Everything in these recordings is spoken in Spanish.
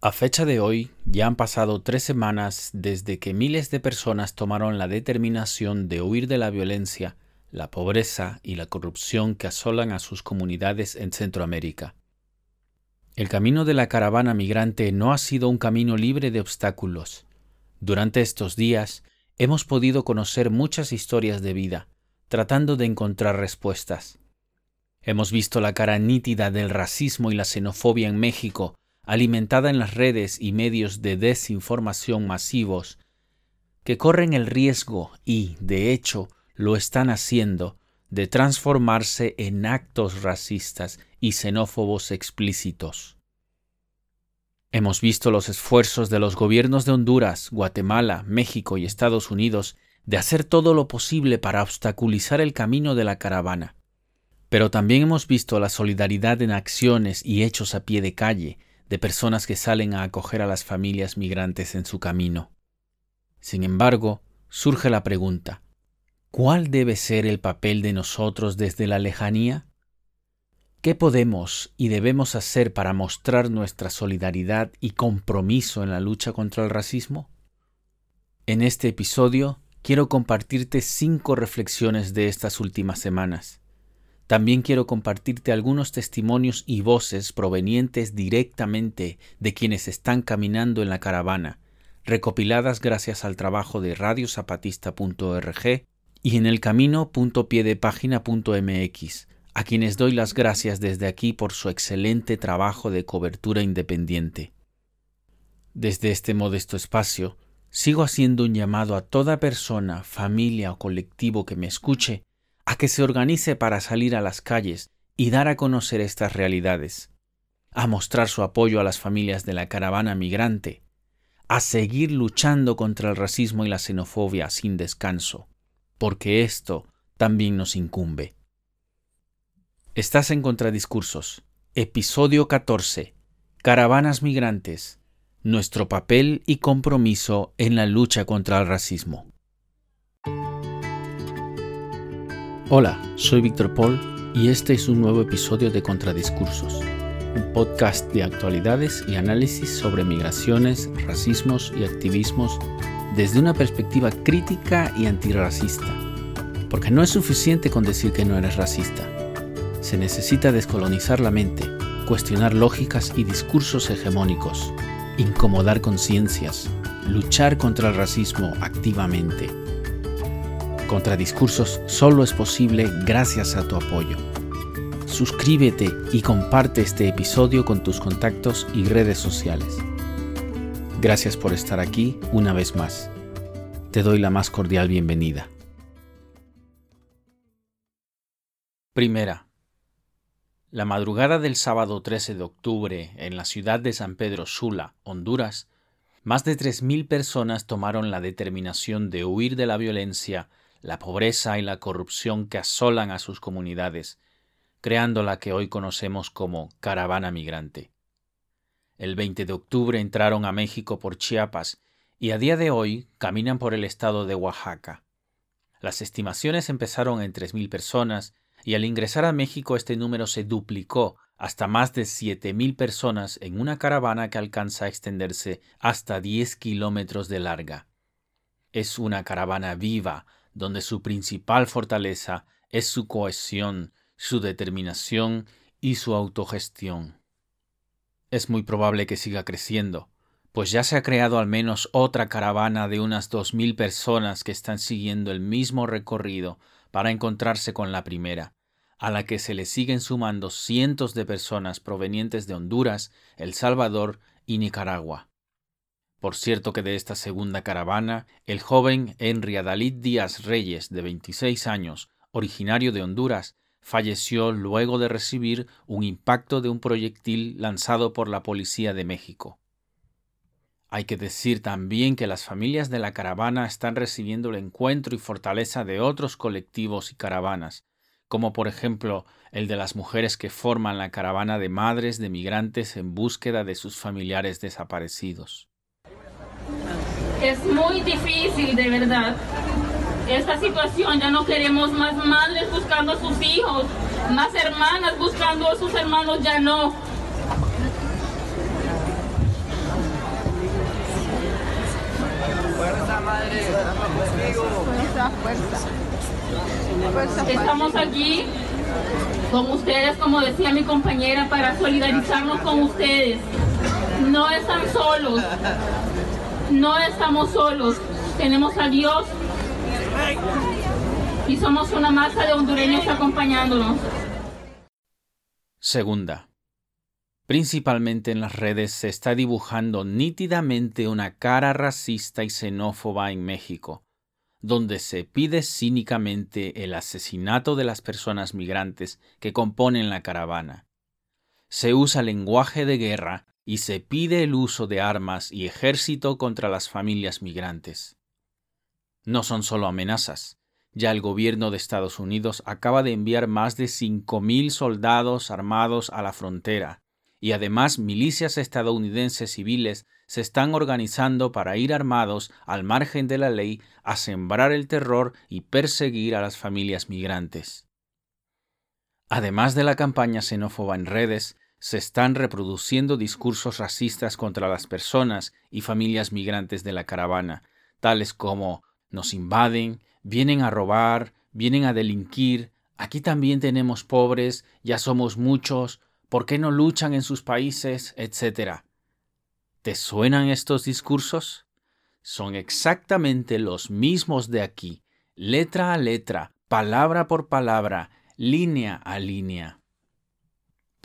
A fecha de hoy, ya han pasado tres semanas desde que miles de personas tomaron la determinación de huir de la violencia, la pobreza y la corrupción que asolan a sus comunidades en Centroamérica. El camino de la caravana migrante no ha sido un camino libre de obstáculos. Durante estos días hemos podido conocer muchas historias de vida, tratando de encontrar respuestas. Hemos visto la cara nítida del racismo y la xenofobia en México, alimentada en las redes y medios de desinformación masivos, que corren el riesgo y, de hecho, lo están haciendo, de transformarse en actos racistas y xenófobos explícitos. Hemos visto los esfuerzos de los gobiernos de Honduras, Guatemala, México y Estados Unidos de hacer todo lo posible para obstaculizar el camino de la caravana. Pero también hemos visto la solidaridad en acciones y hechos a pie de calle, de personas que salen a acoger a las familias migrantes en su camino. Sin embargo, surge la pregunta, ¿cuál debe ser el papel de nosotros desde la lejanía? ¿Qué podemos y debemos hacer para mostrar nuestra solidaridad y compromiso en la lucha contra el racismo? En este episodio quiero compartirte cinco reflexiones de estas últimas semanas también quiero compartirte algunos testimonios y voces provenientes directamente de quienes están caminando en la caravana, recopiladas gracias al trabajo de radiozapatista.org y en el camino.piedepágina.mx, a quienes doy las gracias desde aquí por su excelente trabajo de cobertura independiente. Desde este modesto espacio, sigo haciendo un llamado a toda persona, familia o colectivo que me escuche a que se organice para salir a las calles y dar a conocer estas realidades, a mostrar su apoyo a las familias de la caravana migrante, a seguir luchando contra el racismo y la xenofobia sin descanso, porque esto también nos incumbe. Estás en Contradiscursos, episodio 14, Caravanas Migrantes, nuestro papel y compromiso en la lucha contra el racismo. Hola, soy Víctor Paul y este es un nuevo episodio de Contradiscursos, un podcast de actualidades y análisis sobre migraciones, racismos y activismos desde una perspectiva crítica y antirracista. Porque no es suficiente con decir que no eres racista. Se necesita descolonizar la mente, cuestionar lógicas y discursos hegemónicos, incomodar conciencias, luchar contra el racismo activamente Contradiscursos solo es posible gracias a tu apoyo. Suscríbete y comparte este episodio con tus contactos y redes sociales. Gracias por estar aquí una vez más. Te doy la más cordial bienvenida. Primera. La madrugada del sábado 13 de octubre, en la ciudad de San Pedro Sula, Honduras, más de 3.000 personas tomaron la determinación de huir de la violencia la pobreza y la corrupción que asolan a sus comunidades, creando la que hoy conocemos como caravana migrante. El 20 de octubre entraron a México por Chiapas y a día de hoy caminan por el estado de Oaxaca. Las estimaciones empezaron en 3.000 personas y al ingresar a México este número se duplicó hasta más de 7.000 personas en una caravana que alcanza a extenderse hasta 10 kilómetros de larga. Es una caravana viva, donde su principal fortaleza es su cohesión, su determinación y su autogestión. Es muy probable que siga creciendo, pues ya se ha creado al menos otra caravana de unas dos mil personas que están siguiendo el mismo recorrido para encontrarse con la primera, a la que se le siguen sumando cientos de personas provenientes de Honduras, El Salvador y Nicaragua. Por cierto que de esta segunda caravana, el joven Henry Adalid Díaz Reyes, de 26 años, originario de Honduras, falleció luego de recibir un impacto de un proyectil lanzado por la Policía de México. Hay que decir también que las familias de la caravana están recibiendo el encuentro y fortaleza de otros colectivos y caravanas, como por ejemplo el de las mujeres que forman la caravana de madres de migrantes en búsqueda de sus familiares desaparecidos. Es muy difícil, de verdad. Esta situación ya no queremos más madres buscando a sus hijos, más hermanas buscando a sus hermanos, ya no. Fuerza, madre, Fuerza, fuerza. Estamos aquí con ustedes, como decía mi compañera, para solidarizarnos con ustedes. No están solos no estamos solos, tenemos a Dios y somos una masa de hondureños acompañándonos. Segunda. Principalmente en las redes se está dibujando nítidamente una cara racista y xenófoba en México, donde se pide cínicamente el asesinato de las personas migrantes que componen la caravana. Se usa lenguaje de guerra y se pide el uso de armas y ejército contra las familias migrantes. No son solo amenazas, ya el gobierno de Estados Unidos acaba de enviar más de 5.000 soldados armados a la frontera, y además milicias estadounidenses civiles se están organizando para ir armados al margen de la ley a sembrar el terror y perseguir a las familias migrantes. Además de la campaña xenófoba en redes, se están reproduciendo discursos racistas contra las personas y familias migrantes de la caravana, tales como nos invaden, vienen a robar, vienen a delinquir, aquí también tenemos pobres, ya somos muchos, ¿por qué no luchan en sus países? etcétera. ¿Te suenan estos discursos? Son exactamente los mismos de aquí, letra a letra, palabra por palabra, línea a línea.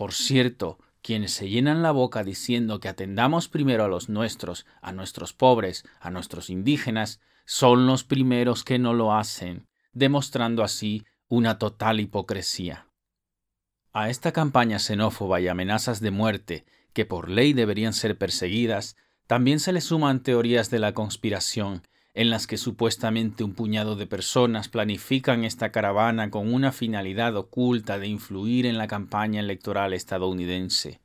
Por cierto, quienes se llenan la boca diciendo que atendamos primero a los nuestros, a nuestros pobres, a nuestros indígenas, son los primeros que no lo hacen, demostrando así una total hipocresía. A esta campaña xenófoba y amenazas de muerte, que por ley deberían ser perseguidas, también se le suman teorías de la conspiración, en las que supuestamente un puñado de personas planifican esta caravana con una finalidad oculta de influir en la campaña electoral estadounidense.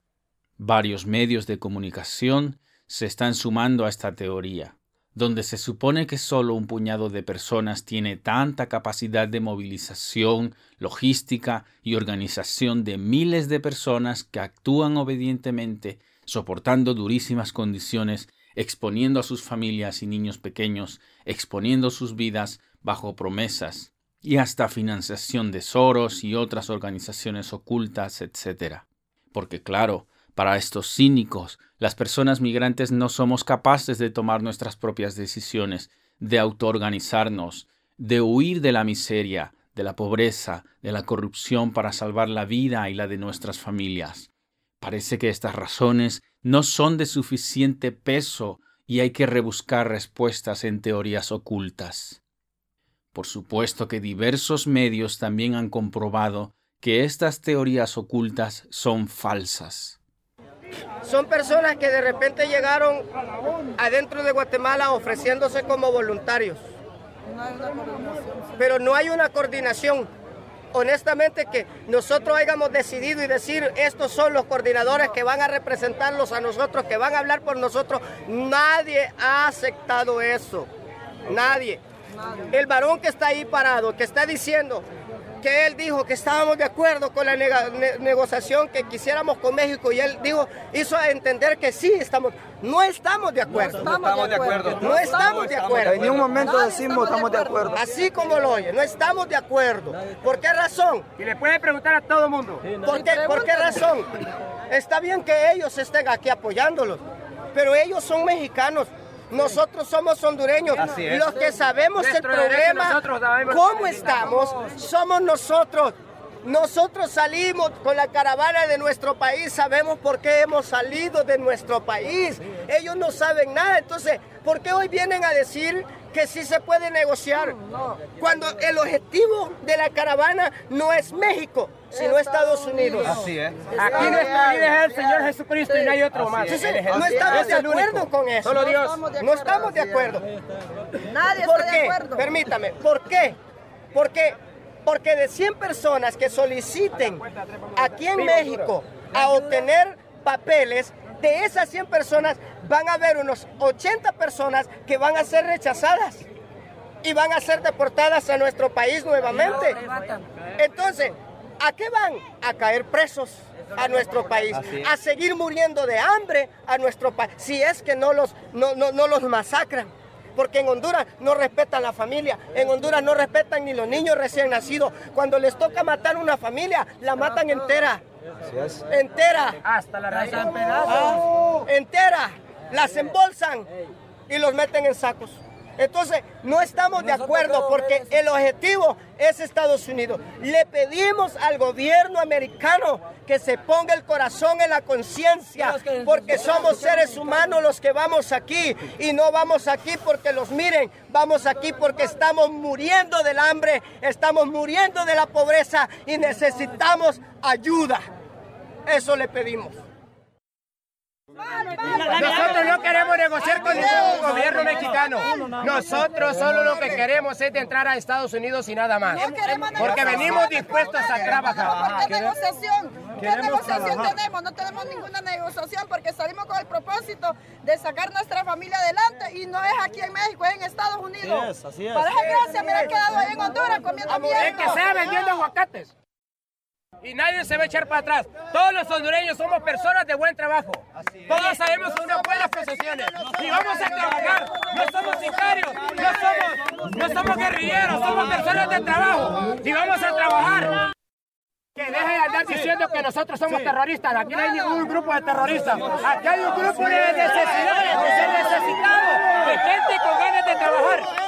Varios medios de comunicación se están sumando a esta teoría donde se supone que solo un puñado de personas tiene tanta capacidad de movilización, logística y organización de miles de personas que actúan obedientemente, soportando durísimas condiciones, exponiendo a sus familias y niños pequeños, exponiendo sus vidas bajo promesas y hasta financiación de Soros y otras organizaciones ocultas, etc. Porque claro, para estos cínicos, las personas migrantes no somos capaces de tomar nuestras propias decisiones, de autoorganizarnos, de huir de la miseria, de la pobreza, de la corrupción para salvar la vida y la de nuestras familias. Parece que estas razones no son de suficiente peso y hay que rebuscar respuestas en teorías ocultas. Por supuesto que diversos medios también han comprobado que estas teorías ocultas son falsas. Son personas que de repente llegaron adentro de Guatemala ofreciéndose como voluntarios. Pero no hay una coordinación. Honestamente que nosotros hayamos decidido y decir estos son los coordinadores que van a representarlos a nosotros, que van a hablar por nosotros, nadie ha aceptado eso. Nadie. El varón que está ahí parado, que está diciendo, que él dijo que estábamos de acuerdo con la negociación que quisiéramos con México y él dijo, hizo entender que sí estamos, no estamos de acuerdo. No estamos de acuerdo. No estamos de acuerdo. En ningún momento decimos estamos de acuerdo. Así como lo oye, no estamos de acuerdo. ¿Por qué razón? Y le puede preguntar a todo el mundo. ¿Por qué, ¿Por qué razón? Está bien que ellos estén aquí apoyándolos, pero ellos son mexicanos nosotros somos hondureños. Los que sabemos el problema, cómo estamos, somos nosotros. Nosotros salimos con la caravana de nuestro país, sabemos por qué hemos salido de nuestro país. Ellos no saben nada, entonces, ¿por qué hoy vienen a decir que sí se puede negociar? Cuando el objetivo de la caravana no es México, sino Estados Unidos. Así es. Aquí nuestro líder es el Señor Jesucristo y no hay otro más. no estamos de acuerdo con eso. Solo Dios. No estamos de acuerdo. Nadie ¿Por está qué? de acuerdo. Permítame, ¿por qué? Porque, porque de 100 personas que soliciten aquí en México a obtener papeles, de esas 100 personas van a haber unos 80 personas que van a ser rechazadas y van a ser deportadas a nuestro país nuevamente. Entonces, ¿a qué van? A caer presos a nuestro país, a seguir muriendo de hambre a nuestro país, si es que no los, no, no, no los masacran. porque en Honduras no respetan la familia, en Honduras no respetan ni los niños recién nacidos. Cuando les toca matar una familia, la matan entera. Entera. Hasta la raíz en pedazos. Entera. Las embolsan y los meten en sacos. Entonces, no estamos de acuerdo porque el objetivo es Estados Unidos. Le pedimos al gobierno americano que se ponga el corazón en la conciencia porque somos seres humanos los que vamos aquí y no vamos aquí porque los miren, vamos aquí porque estamos muriendo del hambre, estamos muriendo de la pobreza y necesitamos ayuda. Eso le pedimos. Nosotros no queremos negociar con ningún gobierno mexicano. Nosotros solo lo que queremos es de entrar a Estados Unidos y nada más. Porque venimos dispuestos a trabajar. ¿Qué negociación? ¿Qué negociación tenemos? No tenemos ninguna negociación porque salimos con el propósito de sacar nuestra familia adelante y no es aquí en México, es en Estados Unidos. Así es, así es. Para gracias me he quedado ahí en Honduras comiendo mierda. Es que sea vendiendo aguacates. Y nadie se va a echar para atrás. Todos los hondureños somos personas de buen trabajo. Todos sabemos unas buenas profesiones. Y vamos a trabajar. No somos sicarios, no somos, no somos guerrilleros, somos personas de trabajo. Y vamos a trabajar. Que deje de andar diciendo que nosotros somos terroristas. Aquí no hay ningún grupo de terroristas. Aquí hay un grupo de necesidades, de necesitados, de gente con ganas de trabajar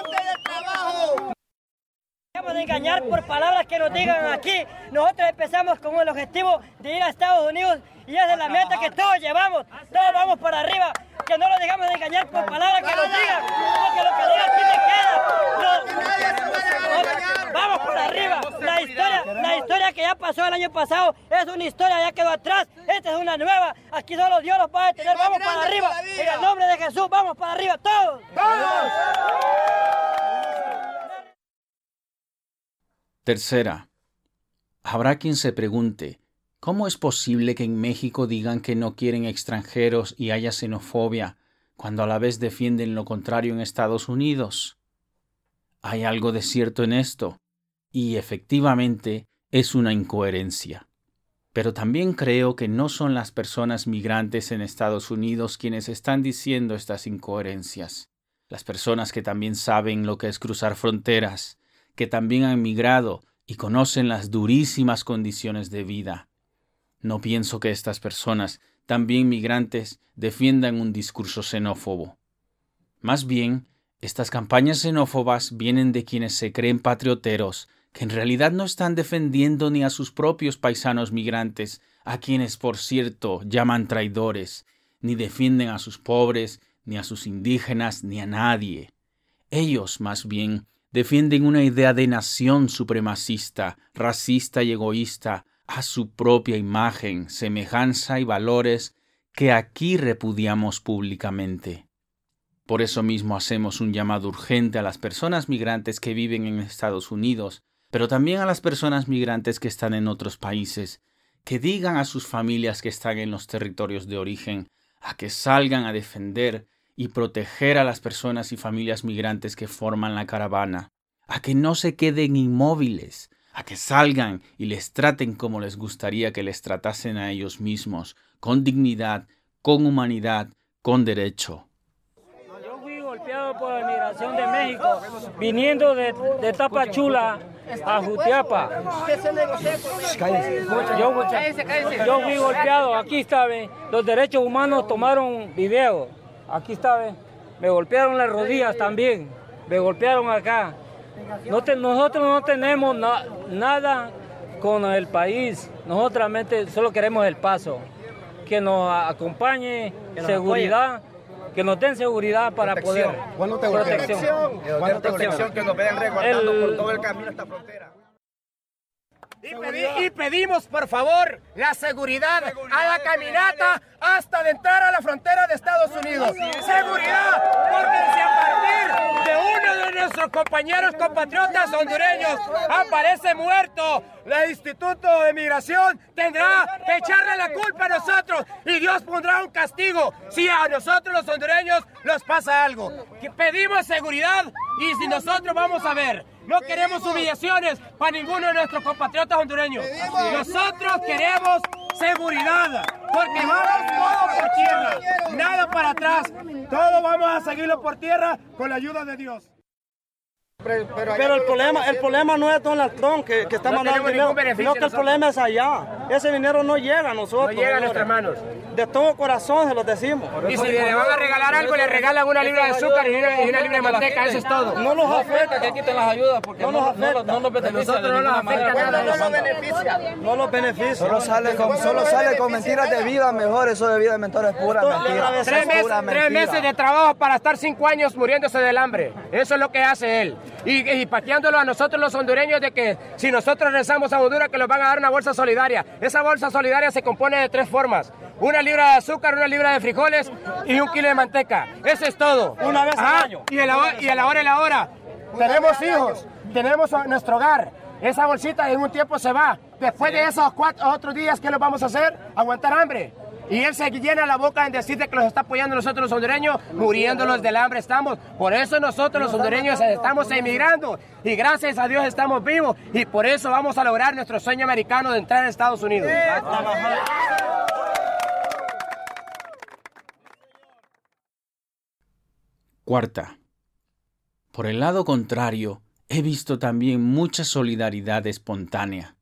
de engañar por palabras que nos digan aquí. Nosotros empezamos con el objetivo de ir a Estados Unidos y esa es la meta que todos llevamos. Todos vamos para arriba. Que no nos dejamos de engañar por palabras que nos digan. Porque lo que digan aquí te queda. vamos por arriba. La historia, la historia que ya pasó el año pasado es una historia, ya quedó atrás. Esta es una nueva. Aquí solo Dios nos va a detener. Vamos para arriba. En el nombre de Jesús, vamos para arriba. Todos. Todos. Tercera, habrá quien se pregunte, ¿cómo es posible que en México digan que no quieren extranjeros y haya xenofobia cuando a la vez defienden lo contrario en Estados Unidos? Hay algo de cierto en esto, y efectivamente es una incoherencia. Pero también creo que no son las personas migrantes en Estados Unidos quienes están diciendo estas incoherencias. Las personas que también saben lo que es cruzar fronteras, que también han migrado y conocen las durísimas condiciones de vida. No pienso que estas personas, también migrantes, defiendan un discurso xenófobo. Más bien, estas campañas xenófobas vienen de quienes se creen patrioteros, que en realidad no están defendiendo ni a sus propios paisanos migrantes, a quienes, por cierto, llaman traidores, ni defienden a sus pobres, ni a sus indígenas, ni a nadie. Ellos, más bien, defienden una idea de nación supremacista, racista y egoísta, a su propia imagen, semejanza y valores que aquí repudiamos públicamente. Por eso mismo hacemos un llamado urgente a las personas migrantes que viven en Estados Unidos, pero también a las personas migrantes que están en otros países, que digan a sus familias que están en los territorios de origen, a que salgan a defender y proteger a las personas y familias migrantes que forman la caravana, a que no se queden inmóviles, a que salgan y les traten como les gustaría que les tratasen a ellos mismos, con dignidad, con humanidad, con derecho. Yo fui golpeado por la migración de México, viniendo de, de Tapachula a Jutiapa. Yo, yo fui golpeado, aquí está, los derechos humanos tomaron video. Aquí está, ¿ve? me golpearon las rodillas también, me golpearon acá. nosotros no tenemos nada con el país, nosotros solo queremos el paso, que nos acompañe seguridad, que nos den seguridad para poder... ¿Cuándo te protección? ¿Cuándo protección? Que nos vean resguardando por todo el camino hasta frontera. Y, pedimos, por favor, la seguridad, a la caminata hasta de entrar a la frontera de Estados Unidos. Seguridad, porque si a partir de uno de nuestros compañeros compatriotas hondureños aparece muerto, el Instituto de Migración tendrá que echarle la culpa a nosotros y Dios pondrá un castigo si a nosotros los hondureños nos pasa algo. pedimos seguridad y si nosotros vamos a ver No queremos humillaciones para ninguno de nuestros compatriotas hondureños. Nosotros queremos seguridad, porque vamos todo por tierra, nada para atrás. Todo vamos a seguirlo por tierra con la ayuda de Dios. Pero, el problema, el problema no es Donald Trump que, que está mandando dinero, sino que el problema es allá. Ese dinero no llega a nosotros. No llega a nuestras manos. De todo corazón se lo decimos. Y si le van a regalar algo, le regalan una libra de azúcar y una, libra de manteca, eso es todo. No nos afecta que quiten las ayudas porque no nos afecta. No, nos beneficia. no nos afecta no nos beneficia. No nos beneficia. Solo sale con, solo sale con mentiras de vida mejor, eso de vida mentor es pura mentira. Tres, meses, tres meses de trabajo para estar cinco años muriéndose del hambre. Eso es lo que hace él. Y, y pateándolo a nosotros los hondureños de que si nosotros rezamos a Honduras que nos van a dar una bolsa solidaria. Esa bolsa solidaria se compone de tres formas. Una libra de azúcar, una libra de frijoles y un kilo de manteca. Eso es todo. Una vez al año. Y a la, y a la hora y la hora. Tenemos hijos, tenemos nuestro hogar. Esa bolsita en un tiempo se va. Después de esos cuatro otros días, ¿qué lo vamos a hacer? Aguantar hambre. Y él se llena la boca en decirte que los está apoyando nosotros los hondureños, muriéndolos del hambre estamos. Por eso nosotros los hondureños estamos emigrando. Y gracias a Dios estamos vivos. Y por eso vamos a lograr nuestro sueño americano de entrar a Estados Unidos. Cuarta. Por el lado contrario, he visto también mucha solidaridad espontánea.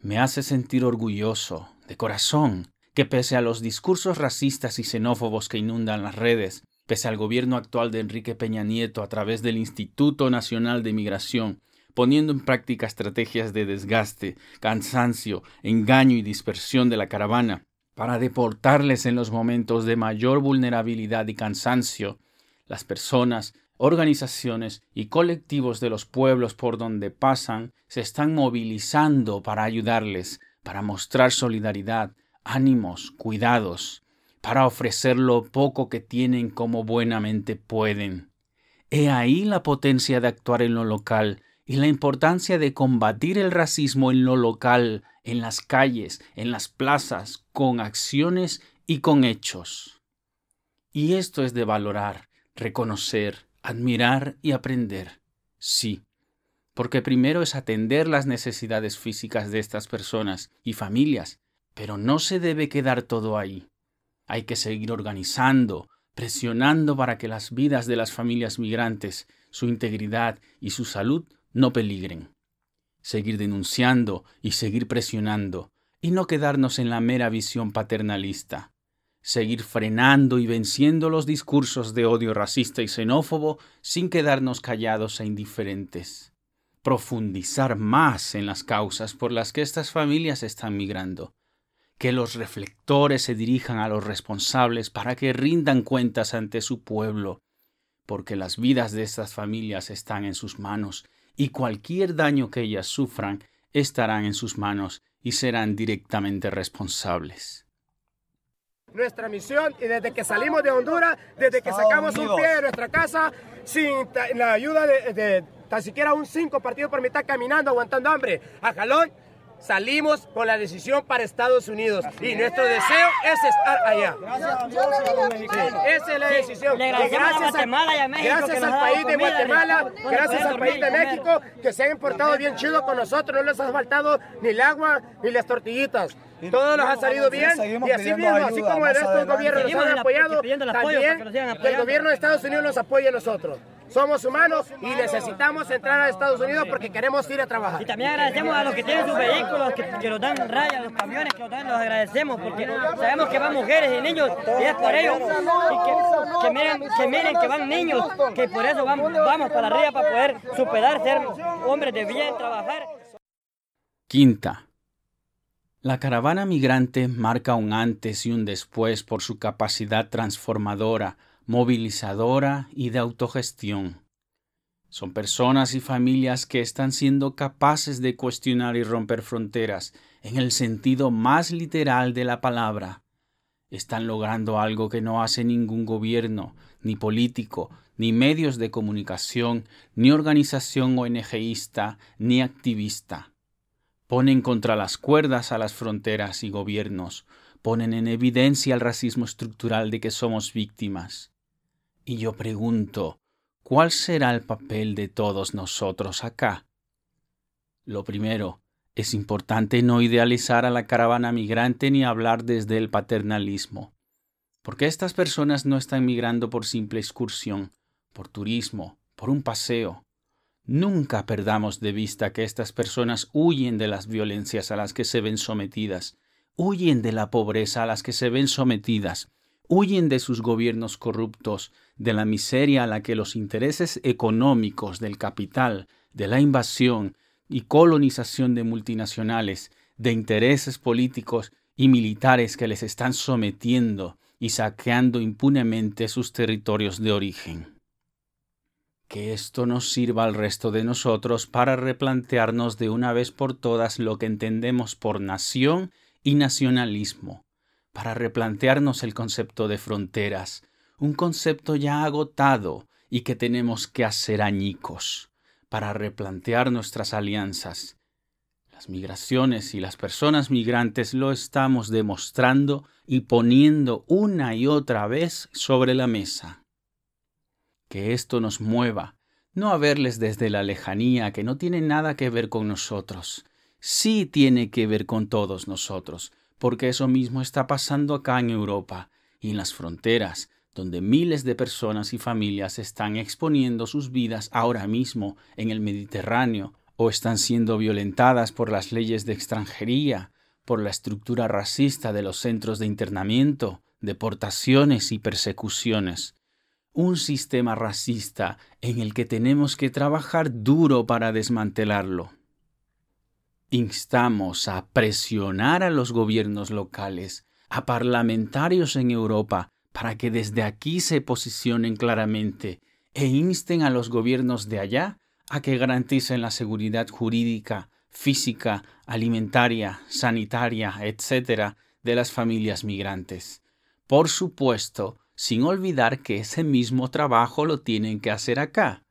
Me hace sentir orgulloso, de corazón, que pese a los discursos racistas y xenófobos que inundan las redes, pese al gobierno actual de Enrique Peña Nieto a través del Instituto Nacional de Migración, poniendo en práctica estrategias de desgaste, cansancio, engaño y dispersión de la caravana, para deportarles en los momentos de mayor vulnerabilidad y cansancio, las personas, organizaciones y colectivos de los pueblos por donde pasan se están movilizando para ayudarles, para mostrar solidaridad, ánimos, cuidados, para ofrecer lo poco que tienen como buenamente pueden. He ahí la potencia de actuar en lo local y la importancia de combatir el racismo en lo local, en las calles, en las plazas, con acciones y con hechos. Y esto es de valorar, reconocer, admirar y aprender. Sí, porque primero es atender las necesidades físicas de estas personas y familias, pero no se debe quedar todo ahí. Hay que seguir organizando, presionando para que las vidas de las familias migrantes, su integridad y su salud no peligren. Seguir denunciando y seguir presionando, y no quedarnos en la mera visión paternalista. Seguir frenando y venciendo los discursos de odio racista y xenófobo sin quedarnos callados e indiferentes. Profundizar más en las causas por las que estas familias están migrando que los reflectores se dirijan a los responsables para que rindan cuentas ante su pueblo, porque las vidas de estas familias están en sus manos y cualquier daño que ellas sufran estarán en sus manos y serán directamente responsables. Nuestra misión, y desde que salimos de Honduras, desde que sacamos un pie de nuestra casa, sin la ayuda de, de tan siquiera un cinco partidos por mitad caminando, aguantando hambre, a jalón, salimos con la decisión para Estados Unidos y nuestro deseo es estar allá. Esa es la decisión. gracias, a, gracias al país de Guatemala, gracias al país de México, que se han portado bien chido con nosotros, no les ha faltado ni el agua ni las tortillitas. Todos nos ha salido bien y así mismo, así como el resto del gobierno nos han apoyado, también el gobierno de Estados Unidos nos apoya a nosotros. Somos humanos y necesitamos entrar a Estados Unidos porque queremos ir a trabajar. Y también agradecemos a los que tienen sus vehículos, que, que nos dan rayas, los camiones, que nos dan, los agradecemos porque sabemos que van mujeres y niños y es por ellos. Y que, miren, que miren que van niños, que por eso vamos, vamos para arriba para poder superar, ser hombres de bien, trabajar. Quinta. La caravana migrante marca un antes y un después por su capacidad transformadora, movilizadora y de autogestión. Son personas y familias que están siendo capaces de cuestionar y romper fronteras en el sentido más literal de la palabra. Están logrando algo que no hace ningún gobierno, ni político, ni medios de comunicación, ni organización ONGista, ni activista ponen contra las cuerdas a las fronteras y gobiernos, ponen en evidencia el racismo estructural de que somos víctimas. Y yo pregunto, ¿cuál será el papel de todos nosotros acá? Lo primero, es importante no idealizar a la caravana migrante ni hablar desde el paternalismo, porque estas personas no están migrando por simple excursión, por turismo, por un paseo. Nunca perdamos de vista que estas personas huyen de las violencias a las que se ven sometidas, huyen de la pobreza a las que se ven sometidas, huyen de sus gobiernos corruptos, de la miseria a la que los intereses económicos del capital, de la invasión y colonización de multinacionales, de intereses políticos y militares que les están sometiendo y saqueando impunemente sus territorios de origen. Que esto nos sirva al resto de nosotros para replantearnos de una vez por todas lo que entendemos por nación y nacionalismo, para replantearnos el concepto de fronteras, un concepto ya agotado y que tenemos que hacer añicos, para replantear nuestras alianzas. Las migraciones y las personas migrantes lo estamos demostrando y poniendo una y otra vez sobre la mesa. Que esto nos mueva, no a verles desde la lejanía que no tiene nada que ver con nosotros, sí tiene que ver con todos nosotros, porque eso mismo está pasando acá en Europa y en las fronteras, donde miles de personas y familias están exponiendo sus vidas ahora mismo en el Mediterráneo o están siendo violentadas por las leyes de extranjería, por la estructura racista de los centros de internamiento, deportaciones y persecuciones. Un sistema racista en el que tenemos que trabajar duro para desmantelarlo instamos a presionar a los gobiernos locales, a parlamentarios en Europa, para que desde aquí se posicionen claramente e insten a los gobiernos de allá a que garanticen la seguridad jurídica, física, alimentaria, sanitaria, etc., de las familias migrantes. Por supuesto, sin olvidar que ese mismo trabajo lo tienen que hacer acá,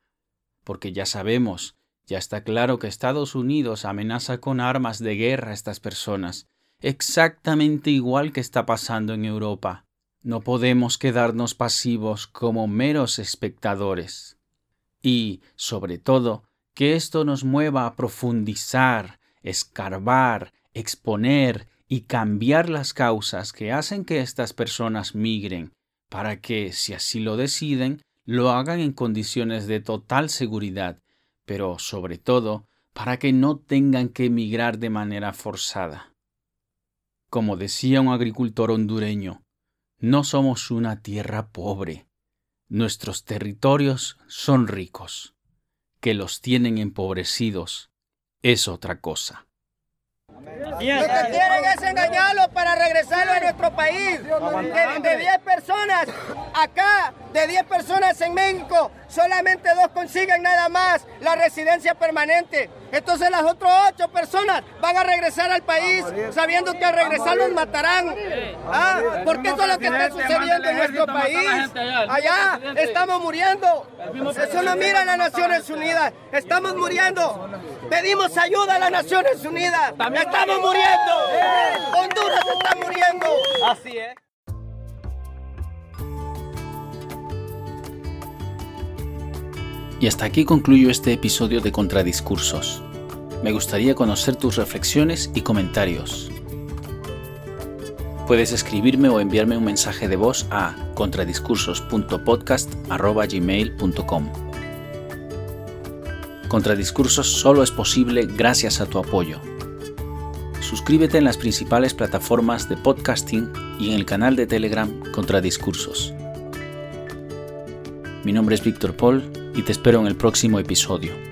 porque ya sabemos ya está claro que Estados Unidos amenaza con armas de guerra a estas personas, exactamente igual que está pasando en Europa. No podemos quedarnos pasivos como meros espectadores. Y, sobre todo, que esto nos mueva a profundizar, escarbar, exponer y cambiar las causas que hacen que estas personas migren, para que, si así lo deciden, lo hagan en condiciones de total seguridad pero sobre todo para que no tengan que emigrar de manera forzada. Como decía un agricultor hondureño, no somos una tierra pobre. Nuestros territorios son ricos. Que los tienen empobrecidos es otra cosa. Lo que quieren es engañarlo para regresarlo a nuestro país. De 10 personas acá, de 10 personas en México, solamente dos consiguen nada más la residencia permanente. Entonces las otras ocho personas van a regresar al país sabiendo que al regresar los matarán. ¿Ah? Porque eso es lo que está sucediendo en nuestro país. Allá estamos muriendo. Eso no mira a las Naciones Unidas. Estamos muriendo. Pedimos ayuda a las Naciones Unidas. Estamos muriendo. Honduras está muriendo. Así es. Y hasta aquí concluyo este episodio de Contradiscursos. Me gustaría conocer tus reflexiones y comentarios. Puedes escribirme o enviarme un mensaje de voz a contradiscursos.podcast.gmail.com Contradiscursos solo es posible gracias a tu apoyo. Suscríbete en las principales plataformas de podcasting y en el canal de Telegram Contradiscursos. Mi nombre es Víctor Paul y te espero en el próximo episodio.